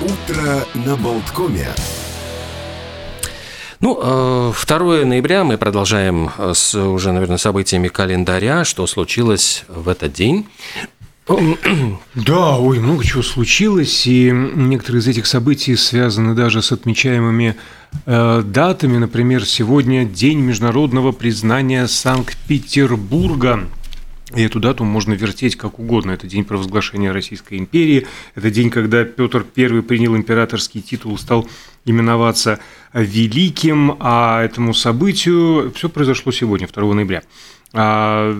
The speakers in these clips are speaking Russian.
Утро на Болткоме. Ну, 2 э, ноября мы продолжаем э, с уже, наверное, событиями календаря, что случилось в этот день. Да, ой, много чего случилось, и некоторые из этих событий связаны даже с отмечаемыми э, датами. Например, сегодня День международного признания Санкт-Петербурга. И эту дату можно вертеть как угодно. Это день провозглашения Российской империи, это день, когда Петр I принял императорский титул, стал именоваться Великим, а этому событию все произошло сегодня, 2 ноября. А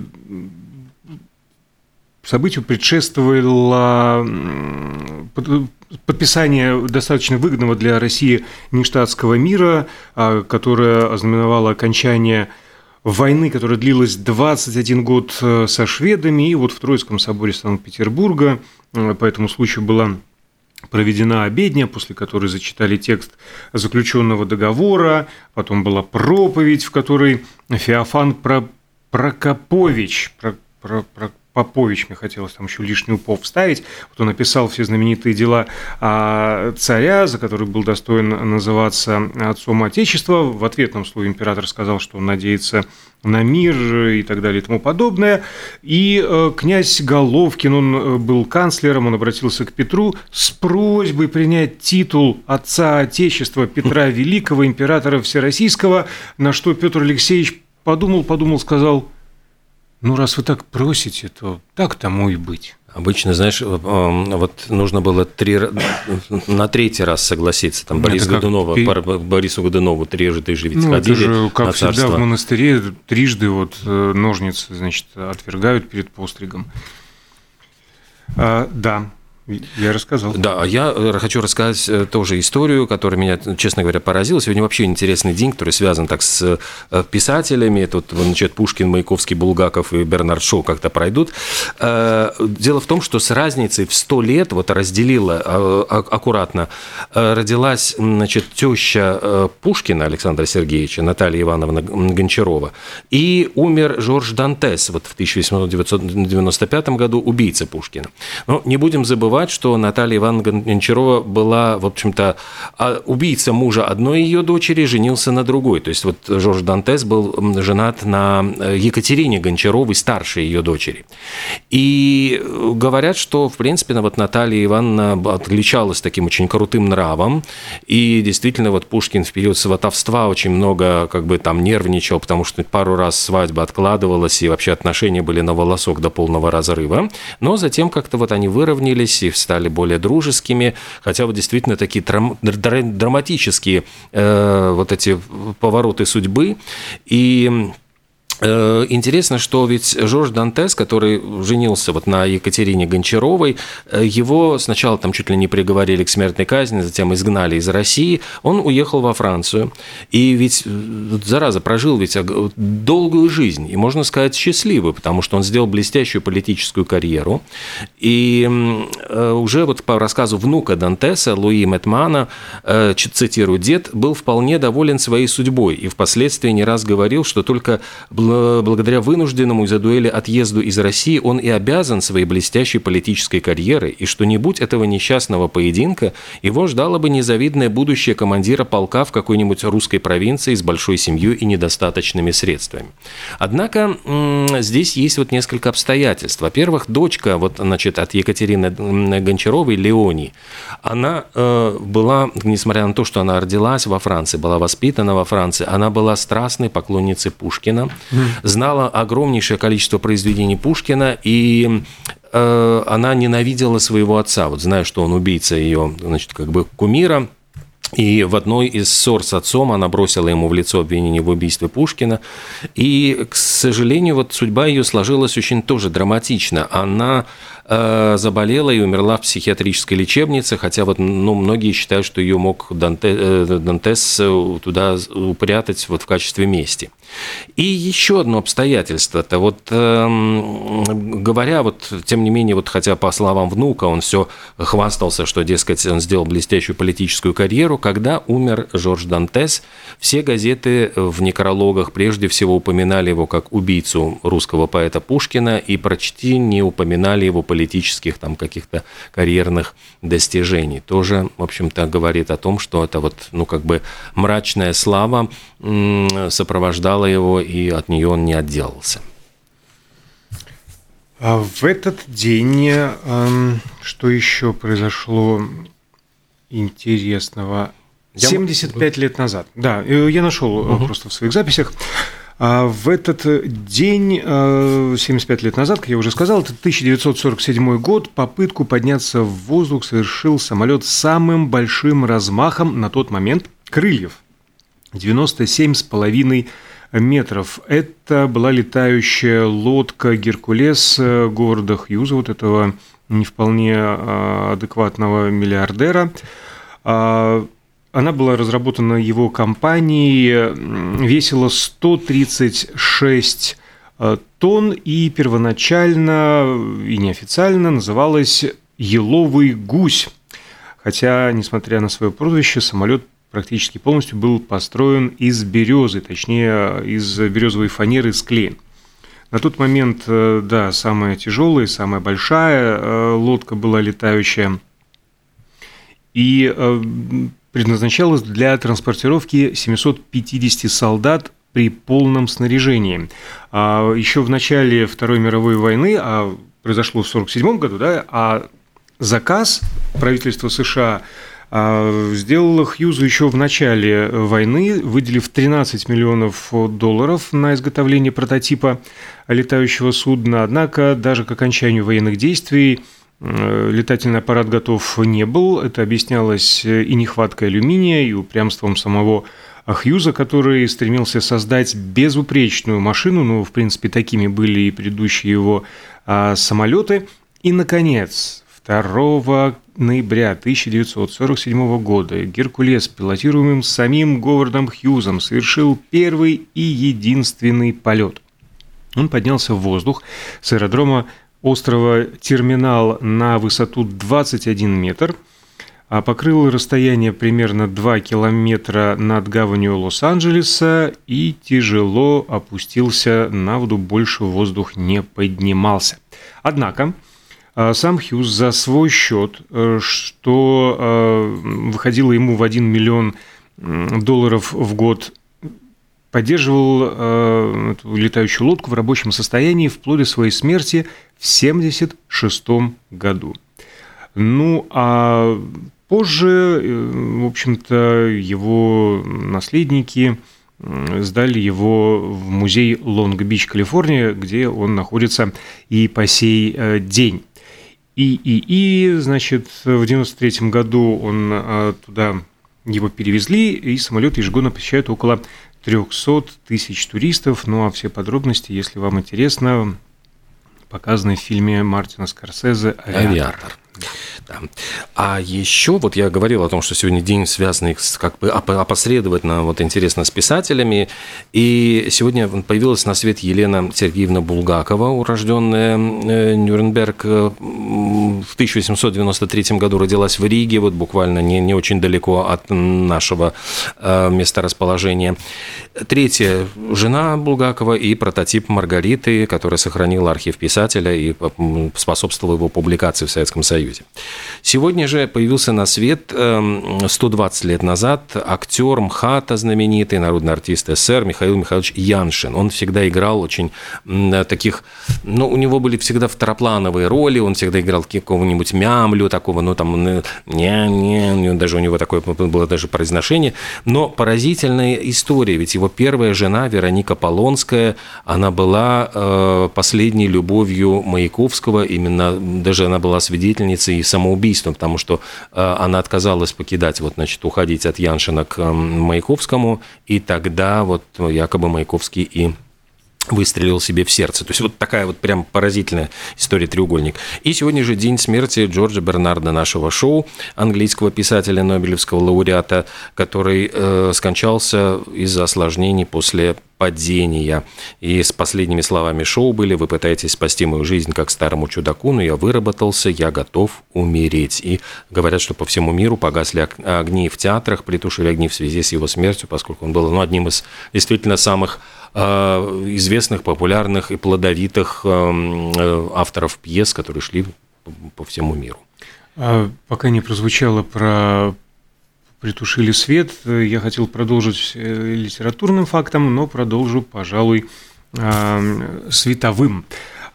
событию предшествовало подписание достаточно выгодного для России нештатского мира, а, которое ознаменовало окончание войны, которая длилась 21 год э, со шведами, и вот в Троицком соборе Санкт-Петербурга э, по этому случаю была проведена обедня, после которой зачитали текст заключенного договора, потом была проповедь, в которой Феофан Прокопович, про, про, про, Попович, мне хотелось там еще лишнюю пов вставить, вот он написал все знаменитые дела царя, за который был достоин называться отцом Отечества. В ответном слове император сказал, что он надеется на мир и так далее и тому подобное. И э, князь Головкин, он э, был канцлером, он обратился к Петру с просьбой принять титул отца Отечества Петра Великого, императора Всероссийского, на что Петр Алексеевич подумал, подумал, сказал – ну, раз вы так просите, то так тому и быть. Обычно, знаешь, э, вот нужно было три, на третий раз согласиться. Там Борис как... Годунова, Борису Годунову трижды же ведь ну, ходили это же, как на всегда, в монастыре трижды вот э, ножницы, значит, отвергают перед постригом. А, да, я рассказал. Да, а я э, хочу рассказать э, тоже историю, которая меня, честно говоря, поразила. Сегодня вообще интересный день, который связан так с э, писателями. Тут, значит, Пушкин, Маяковский, Булгаков и Бернард Шоу как-то пройдут. Дело в том, что с разницей в 100 лет, вот разделила аккуратно, родилась, значит, теща Пушкина Александра Сергеевича, Наталья Ивановна Гончарова, и умер Жорж Дантес вот в 1895 году, убийца Пушкина. Но не будем забывать, забывать, что Наталья Ивановна Гончарова была, в общем-то, а, убийца мужа одной ее дочери, женился на другой. То есть вот Жорж Дантес был женат на э, Екатерине Гончаровой, старшей ее дочери. И говорят, что, в принципе, вот Наталья Ивановна отличалась таким очень крутым нравом, и действительно вот Пушкин в период сватовства очень много как бы там нервничал, потому что пару раз свадьба откладывалась, и вообще отношения были на волосок до полного разрыва. Но затем как-то вот они выровнялись, и стали более дружескими, хотя вот действительно такие драм- драматические э, вот эти повороты судьбы. И интересно, что ведь Жорж Дантес, который женился вот на Екатерине Гончаровой, э, его сначала там чуть ли не приговорили к смертной казни, затем изгнали из России, он уехал во Францию. И ведь, э, зараза, прожил ведь долгую жизнь, и можно сказать счастливую, потому что он сделал блестящую политическую карьеру. И уже вот по рассказу внука Дантеса, Луи Метмана, цитирую, «Дед был вполне доволен своей судьбой и впоследствии не раз говорил, что только благодаря вынужденному из-за дуэли отъезду из России он и обязан своей блестящей политической карьерой, и что не будь этого несчастного поединка, его ждало бы незавидное будущее командира полка в какой-нибудь русской провинции с большой семьей и недостаточными средствами. Однако здесь есть вот несколько обстоятельств. Во-первых, дочка вот, значит, от Екатерины Гончаровой, Леони, она э, была, несмотря на то, что она родилась во Франции, была воспитана во Франции, она была страстной поклонницей Пушкина, знала огромнейшее количество произведений Пушкина, и э, она ненавидела своего отца, вот зная, что он убийца ее, значит, как бы кумира, и в одной из ссор с отцом она бросила ему в лицо обвинение в убийстве Пушкина. И, к сожалению, вот судьба ее сложилась очень тоже драматично. Она заболела и умерла в психиатрической лечебнице, хотя вот ну, многие считают, что ее мог э, Дантес э, туда упрятать вот в качестве мести. И еще одно обстоятельство, это вот э, говоря, вот тем не менее, вот хотя по словам внука он все хвастался, что, дескать, он сделал блестящую политическую карьеру, когда умер Жорж Дантес, все газеты в некрологах прежде всего упоминали его как убийцу русского поэта Пушкина и почти не упоминали его политическую политических там каких-то карьерных достижений. Тоже, в общем-то, говорит о том, что это вот, ну, как бы мрачная слава сопровождала его, и от нее он не отделался. А в этот день, эм, что еще произошло интересного? 75 я... лет назад. Да, э, я нашел угу. просто в своих записях. А в этот день, 75 э, лет назад, как я уже сказал, это 1947 год, попытку подняться в воздух совершил самолет с самым большим размахом на тот момент крыльев. 97,5 метров. Это была летающая лодка «Геркулес» города Хьюза, вот этого не вполне а, адекватного миллиардера. Она была разработана его компанией, весила 136 а, тонн и первоначально и неофициально называлась «Еловый гусь». Хотя, несмотря на свое прозвище, самолет практически полностью был построен из березы, точнее, из березовой фанеры с клеем. На тот момент, э, да, самая тяжелая, самая большая э, лодка была летающая. И э, предназначалась для транспортировки 750 солдат при полном снаряжении. А еще в начале Второй мировой войны, а произошло в 1947 году, да, а заказ правительства США а, сделала Хьюзу еще в начале войны, выделив 13 миллионов долларов на изготовление прототипа летающего судна. Однако даже к окончанию военных действий летательный аппарат готов не был. Это объяснялось и нехваткой алюминия, и упрямством самого Хьюза, который стремился создать безупречную машину, ну, в принципе, такими были и предыдущие его а, самолеты. И, наконец, 2 ноября 1947 года Геркулес, пилотируемым самим Говардом Хьюзом, совершил первый и единственный полет. Он поднялся в воздух с аэродрома острова Терминал на высоту 21 метр, а покрыл расстояние примерно 2 километра над гаванью Лос-Анджелеса и тяжело опустился на воду, больше воздух не поднимался. Однако а сам Хьюз за свой счет, э, что э, выходило ему в 1 миллион долларов в год, поддерживал э, эту летающую лодку в рабочем состоянии вплоть до своей смерти в 1976 году. Ну, а позже, в общем-то, его наследники сдали его в музей Лонг-Бич, Калифорния, где он находится и по сей день. И, и, и, значит, в 93 году он а, туда его перевезли, и самолет ежегодно посещает около 300 тысяч туристов. Ну а все подробности, если вам интересно, показаны в фильме Мартина Скорсезе «Авиатор». «Авиатор». Да. А еще вот я говорил о том, что сегодня день связанный с, как бы опосредованно вот интересно с писателями, и сегодня появилась на свет Елена Сергеевна Булгакова, урожденная э, Нюрнберг, э, в 1893 году родилась в Риге, вот буквально не, не очень далеко от нашего э, места расположения. Третья жена Булгакова и прототип Маргариты, которая сохранила архив писателя и способствовала его публикации в Советском Союзе. Сегодня же появился на свет 120 эм, лет назад актер МХАТа, знаменитый народный артист СССР Михаил Михайлович Яншин. Он всегда играл очень таких, ну, у него были всегда второплановые роли, он всегда играл какого-нибудь мямлю такого, ну, там, не-не, даже у него такое было даже произношение, но поразительная история, ведь его первая жена Вероника Полонская, она была э, последней любовью Маяковского, именно даже она была свидетельницей самоубийством, потому что э, она отказалась покидать, вот, значит, уходить от Яншина к Маяковскому, и тогда вот якобы Маяковский и выстрелил себе в сердце. То есть вот такая вот прям поразительная история треугольник. И сегодня же день смерти Джорджа Бернарда нашего шоу, английского писателя, Нобелевского лауреата, который э, скончался из-за осложнений после падения. И с последними словами шоу были «Вы пытаетесь спасти мою жизнь как старому чудаку, но я выработался, я готов умереть». И говорят, что по всему миру погасли огни в театрах, притушили огни в связи с его смертью, поскольку он был ну, одним из действительно самых известных, популярных и плодовитых эм, э, авторов пьес, которые шли по всему миру. А пока не прозвучало про притушили свет, я хотел продолжить э, литературным фактом, но продолжу, пожалуй, световым.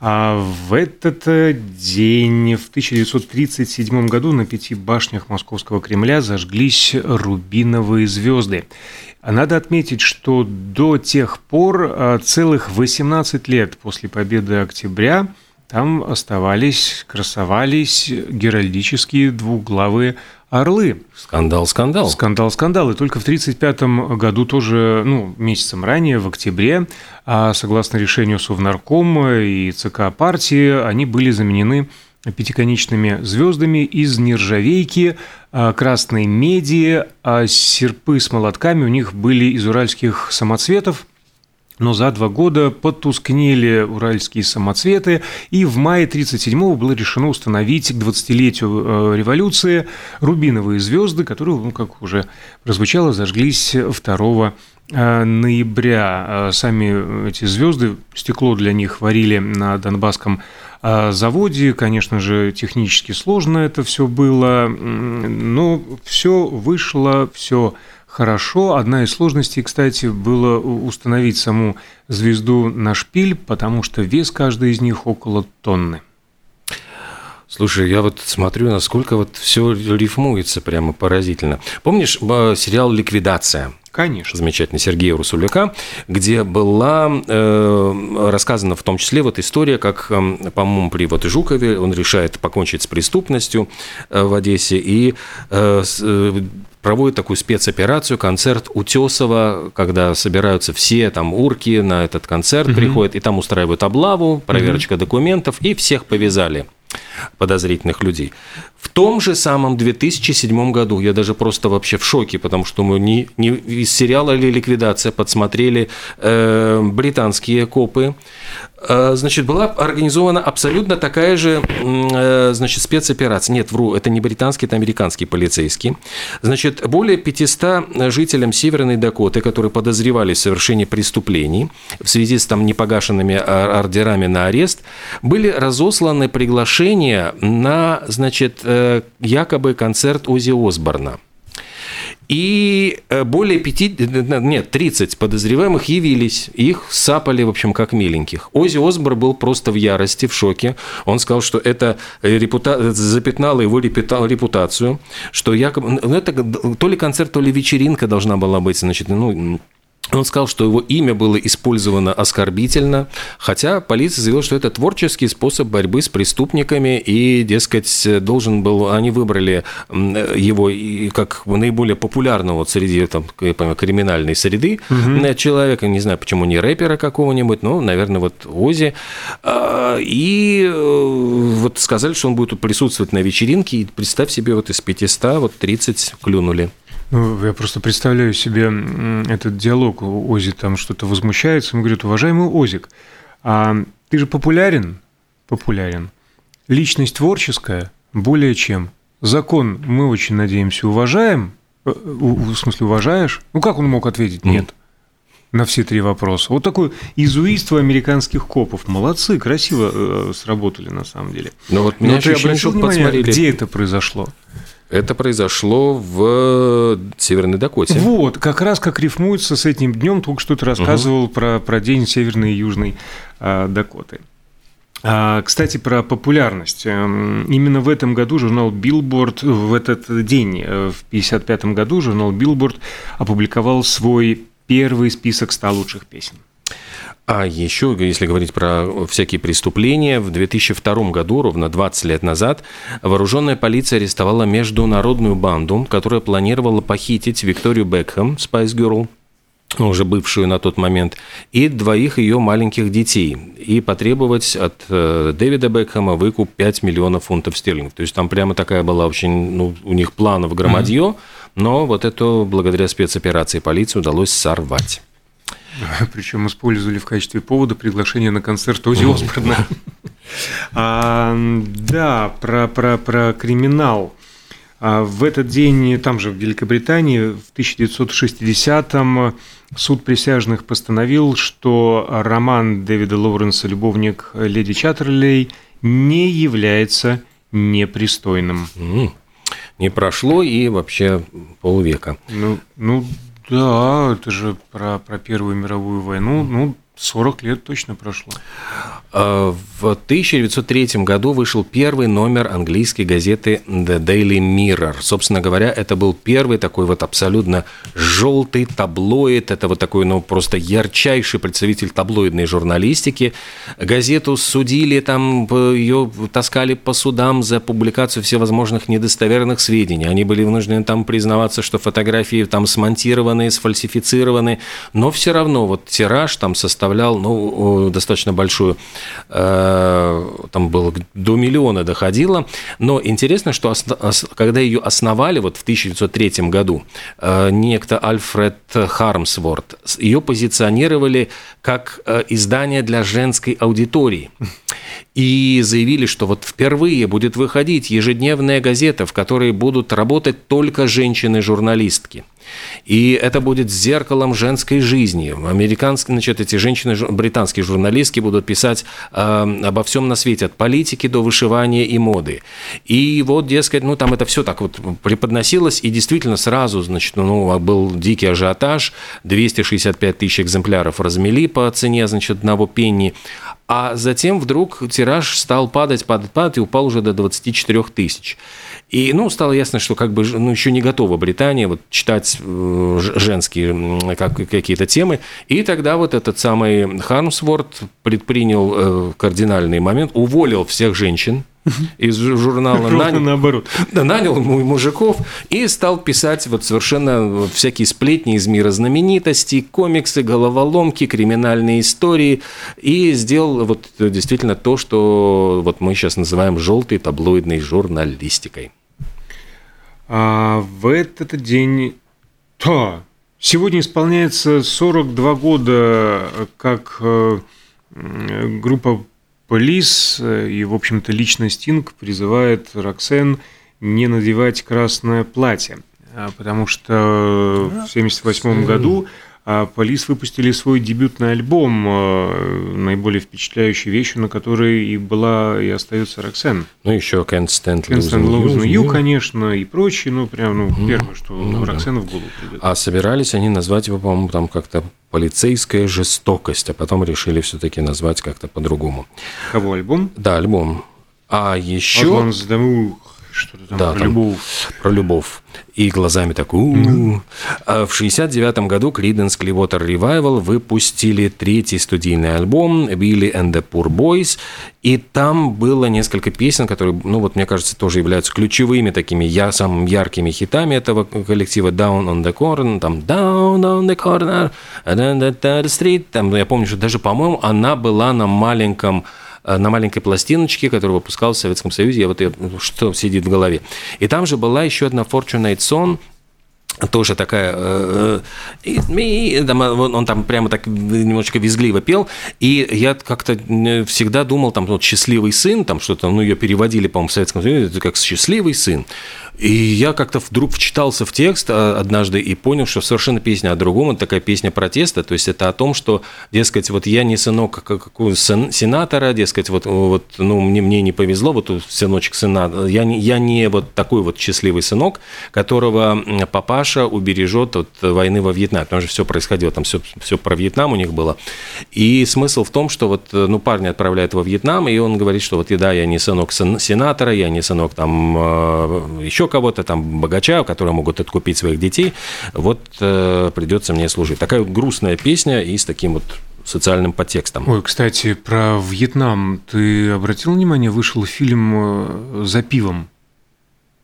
А в этот э, день, в 1937 году, на пяти башнях Московского Кремля зажглись рубиновые звезды. Надо отметить, что до тех пор э, целых 18 лет после победы октября там оставались, красовались геральдические двуглавые орлы. Скандал, скандал. Скандал, скандал. И только в 1935 году, тоже ну, месяцем ранее, в октябре, а согласно решению Совнаркома и ЦК партии, они были заменены пятиконечными звездами из нержавейки, а, красной меди, а серпы с молотками у них были из уральских самоцветов – но за два года потускнели уральские самоцветы, и в мае 1937-го было решено установить к 20-летию э, революции рубиновые звезды, которые, ну, как уже прозвучало, зажглись 2 э, ноября. Э, сами эти звезды, стекло для них варили на Донбасском заводе. Конечно же, технически сложно это все было, но все вышло, все хорошо. Одна из сложностей, кстати, было установить саму звезду на шпиль, потому что вес каждой из них около тонны. Слушай, я вот смотрю, насколько вот все рифмуется прямо поразительно. Помнишь сериал «Ликвидация»? Конечно. Замечательный Сергея Русуляка, где была э, рассказана в том числе вот история, как, э, по-моему, при вот Жукове он решает покончить с преступностью э, в Одессе и э, э, проводит такую спецоперацию, концерт Утесова, когда собираются все там урки на этот концерт, угу. приходят, и там устраивают облаву, проверочка угу. документов, и всех повязали подозрительных людей. В том же самом 2007 году, я даже просто вообще в шоке, потому что мы не, не из сериала «Ликвидация» подсмотрели э, британские копы, э, значит, была организована абсолютно такая же, э, значит, спецоперация. Нет, вру, это не британский, это американский полицейский. Значит, более 500 жителям Северной Дакоты, которые подозревали в совершении преступлений в связи с там непогашенными ордерами на арест, были разосланы приглашения на, значит, Э, якобы концерт Ози Осборна. И э, более пяти, нет, 30 подозреваемых явились. Их сапали, в общем, как миленьких. Ози Осбор был просто в ярости, в шоке. Он сказал, что это репута... запятнало его репутацию, что якобы... Ну, это то ли концерт, то ли вечеринка должна была быть, значит, ну, он сказал, что его имя было использовано оскорбительно, хотя полиция заявила, что это творческий способ борьбы с преступниками, и, дескать, должен был, они выбрали его как наиболее популярного среди там, криминальной среды угу. человека, не знаю, почему не рэпера какого-нибудь, но, наверное, вот Ози, а, и э, вот сказали, что он будет присутствовать на вечеринке, и представь себе, вот из 500 вот 30 клюнули. Ну, я просто представляю себе этот диалог. Ози там что-то возмущается. Он говорит, уважаемый Озик, а ты же популярен? Популярен. Личность творческая? Более чем. Закон мы очень надеемся уважаем? Э, в смысле, уважаешь? Ну, как он мог ответить нет? на все три вопроса. Вот такое изуиство американских копов. Молодцы, красиво э, сработали на самом деле. Но вот меня Но ты обратил внимание, где это произошло? Это произошло в Северной Дакоте. Вот, как раз как рифмуется с этим днем, только что ты рассказывал угу. про, про день Северной и Южной а, Дакоты. А, кстати, про популярность. Эм, именно в этом году журнал Billboard, в этот день, э, в 1955 году, журнал Billboard опубликовал свой первый список 100 лучших песен. А еще, если говорить про всякие преступления, в 2002 году, ровно 20 лет назад, вооруженная полиция арестовала международную банду, которая планировала похитить Викторию Бекхэм, Spice Girl, уже бывшую на тот момент, и двоих ее маленьких детей, и потребовать от э, Дэвида Бекхэма выкуп 5 миллионов фунтов стерлингов. То есть там прямо такая была очень, ну, у них планов громадье, mm-hmm. но вот это благодаря спецоперации полиции удалось сорвать. Причем использовали в качестве повода приглашение на концерт Ози Осборна. А, да, про, про, про криминал. А в этот день, там же в Великобритании, в 1960-м суд присяжных постановил, что роман Дэвида Лоуренса «Любовник леди Чаттерлей» не является непристойным. Не прошло и вообще полвека. Ну, ну да, это же про, про Первую мировую войну. Ну, 40 лет точно прошло. А, в 1903 году вышел первый номер английской газеты The Daily Mirror. Собственно говоря, это был первый такой вот абсолютно желтый таблоид. Это вот такой, ну, просто ярчайший представитель таблоидной журналистики. Газету судили, там ее таскали по судам за публикацию всевозможных недостоверных сведений. Они были вынуждены там признаваться, что фотографии там смонтированы, сфальсифицированы. Но все равно вот тираж там составлял, ну, достаточно большую Э, там было до миллиона доходило. Но интересно, что когда ее основали вот в 1903 году, э, некто Альфред Хармсворт, ее позиционировали как э, издание для женской аудитории. И заявили, что вот впервые будет выходить ежедневная газета, в которой будут работать только женщины-журналистки. И это будет зеркалом женской жизни. Американские, значит, эти женщины, британские журналистки будут писать э, обо всем на свете, от политики до вышивания и моды. И вот, дескать, ну там это все так вот преподносилось, и действительно сразу, значит, ну, был дикий ажиотаж, 265 тысяч экземпляров размели по цене, значит, одного пенни, а затем вдруг тираж стал падать, падать, падать и упал уже до 24 тысяч. И, ну, стало ясно, что как бы, ну, еще не готова Британия вот читать э, женские как, какие-то темы. И тогда вот этот самый Хармсворт предпринял э, кардинальный момент, уволил всех женщин, из журнала нанял, наоборот. Нанял мужиков и стал писать вот совершенно всякие сплетни из мира знаменитостей, комиксы, головоломки, криминальные истории и сделал вот действительно то, что вот мы сейчас называем желтой таблоидной журналистикой. А в этот день... Да, сегодня исполняется 42 года, как э, группа Полис и, в общем-то, лично Стинг призывает Роксен не надевать красное платье, а потому что в 1978 году Полис выпустили свой дебютный альбом, э, наиболее вещью, вещью, на которой и была и остается Роксен. Ну, еще Can't Stand Can't Stand Losing You, конечно, и прочие, ну, прям, ну, mm. первое, что ну, Роксену да. в голову придет. А собирались они назвать его, по-моему, там как-то полицейская жестокость, а потом решили все-таки назвать как-то по-другому. Кого альбом? Да, альбом. А еще... Что-то там да, про там любовь. Про любовь. И глазами так у mm-hmm. В 69 году Creedence Clearwater Revival выпустили третий студийный альбом Billy and the Poor Boys. И там было несколько песен, которые, ну вот, мне кажется, тоже являются ключевыми такими я, самыми яркими хитами этого коллектива Down on the Corner, там Down on the Corner, the Street. Там, я помню, что даже, по-моему, она была на маленьком на маленькой пластиночке, которую выпускал в Советском Союзе, я вот я, что сидит в голове. И там же была еще одна Fortunate Son, тоже такая, э, э, он там прямо так немножечко визгливо пел, и я как-то всегда думал, там, вот «Счастливый сын», там что-то, ну, ее переводили, по-моему, в Советском Союзе, это как «Счастливый сын», и я как-то вдруг вчитался в текст а, однажды и понял, что совершенно песня о другом, это такая песня протеста, то есть это о том, что, дескать, вот я не сынок какого сенатора, дескать, вот, вот ну, мне, мне не повезло, вот сыночек сенатора, я я не вот такой вот счастливый сынок, которого папаша убережет от войны во Вьетнаме, потому что все происходило, там все, все про Вьетнам у них было. И смысл в том, что вот, ну, парня отправляют во Вьетнам, и он говорит, что вот, да, я не сынок сенатора, я не сынок там а, еще кого-то, там, богача, которые могут откупить своих детей, вот э, придется мне служить. Такая вот грустная песня и с таким вот социальным подтекстом. Ой, кстати, про Вьетнам. Ты обратил внимание, вышел фильм э, «За пивом»?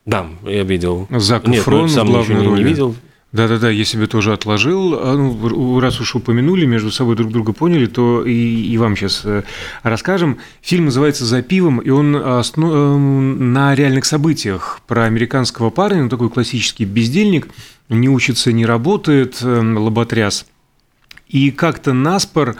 Да, я видел. Зак Нет, Фрон сам ничего не, не видел. Да-да-да, я себе тоже отложил. А, ну, раз уж упомянули, между собой друг друга поняли, то и, и вам сейчас э, расскажем. Фильм называется «За пивом», и он основ... Эм, на реальных событиях про американского парня, ну, такой классический бездельник, не учится, не работает, эм, лоботряс. И как-то наспор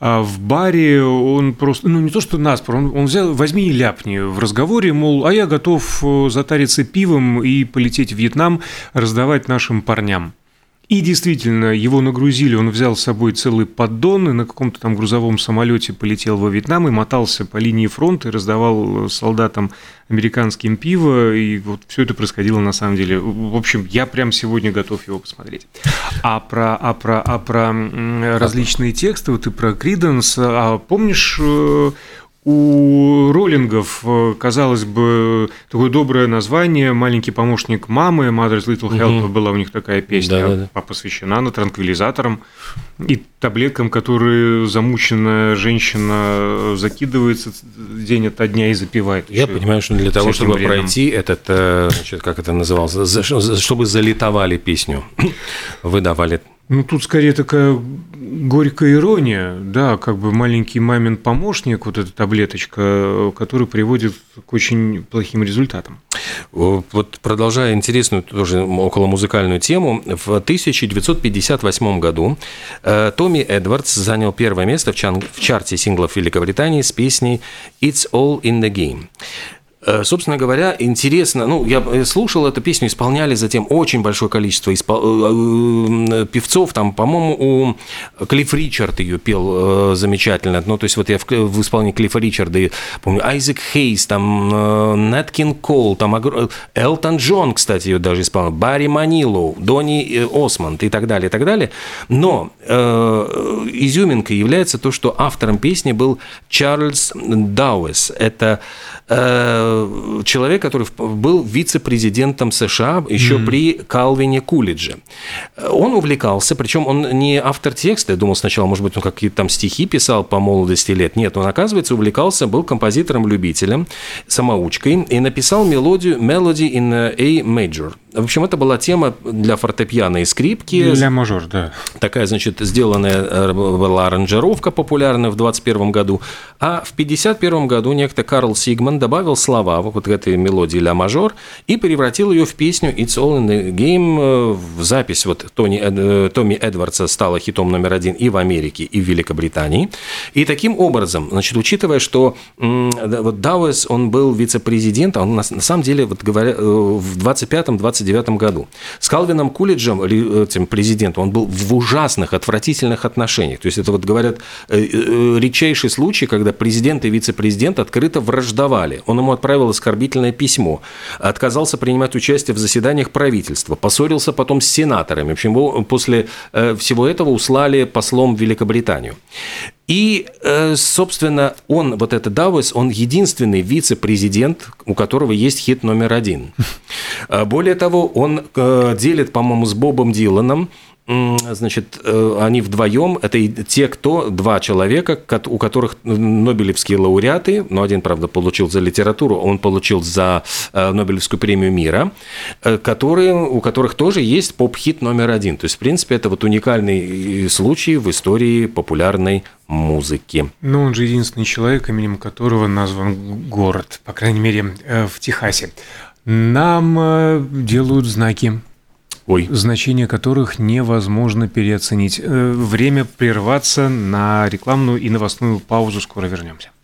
а в баре он просто, ну не то что наспор, он, он взял, возьми и ляпни в разговоре, мол, а я готов э, затариться пивом и полететь в Вьетнам, раздавать нашим парням. И действительно, его нагрузили, он взял с собой целый поддон и на каком-то там грузовом самолете полетел во Вьетнам и мотался по линии фронта и раздавал солдатам американским пиво, и вот все это происходило на самом деле. В общем, я прям сегодня готов его посмотреть. А про, а про, а про различные тексты, вот и про Криденс, а помнишь, э, у роллингов, э, казалось бы, такое доброе название «Маленький помощник мамы», «Mother's Little Help» угу. была у них такая песня, да, да, да. посвящена она транквилизаторам и таблеткам, которые замученная женщина закидывается день ото дня и запивает. Я понимаю, что для того, чтобы временем. пройти этот, э, значит, как это называлось, чтобы залитовали песню, выдавали ну, тут скорее такая горькая ирония, да, как бы маленький мамин помощник, вот эта таблеточка, который приводит к очень плохим результатам. Вот продолжая интересную тоже около музыкальную тему, в 1958 году э, Томми Эдвардс занял первое место в чарте синглов Великобритании с песней «It's all in the game». Э, собственно говоря, интересно, ну, я э, слушал эту песню, исполняли затем очень большое количество испол... Э, певцов, там, по-моему, у Клифф Ричард ее пел замечательно, ну, то есть вот я в, в исполнении Клиффа Ричарда, помню, Айзек Хейс, там, Нэткин Кол, там, Элтон Джон, кстати, ее даже исполнял, Барри Манилу, Донни Осмонд и так далее, и так далее, но э, изюминкой является то, что автором песни был Чарльз Дауэс, это э, человек, который был вице-президентом США еще mm-hmm. при Калвине Кулидже. Он увлекался, причем он не автор текста, я думал сначала, может быть, он какие-то там стихи писал по молодости лет. Нет, он, оказывается, увлекался, был композитором-любителем, самоучкой и написал мелодию «Melody in A Major». В общем, это была тема для фортепиано и скрипки. Для мажор, да. Такая, значит, сделанная э, была аранжировка популярная в 21 году. А в 51 году некто Карл Сигман добавил слова вот к этой мелодии ля мажор и превратил ее в песню It's All in the Game. Э, в запись вот Тони, э, Томми Эдвардса стала хитом номер один и в Америке, и в Великобритании. И таким образом, значит, учитывая, что вот Дауэс, он был вице-президентом, он на, на самом деле, вот говоря, в 25-29 1929 году. С Калвином Кулиджем, этим президентом, он был в ужасных, отвратительных отношениях. То есть это вот говорят э, э, редчайший случай, когда президент и вице-президент открыто враждовали. Он ему отправил оскорбительное письмо, отказался принимать участие в заседаниях правительства, поссорился потом с сенаторами. В общем, после э, всего этого услали послом в Великобританию. И, э, собственно, он, вот этот Дауэс, он единственный вице-президент, у которого есть хит номер один. А более того, он э, делит, по-моему, с Бобом Диланом Значит, э, они вдвоем, это те, кто, два человека, у которых Нобелевские лауреаты, но один, правда, получил за литературу, он получил за Нобелевскую премию мира, которые, у которых тоже есть поп-хит номер один. То есть, в принципе, это вот уникальный случай в истории популярной музыки. Ну, он же единственный человек, именем которого назван город, по крайней мере, э, в Техасе. Нам э, делают знаки, Ой. значение которых невозможно переоценить. Э, время прерваться на рекламную и новостную паузу. Скоро вернемся.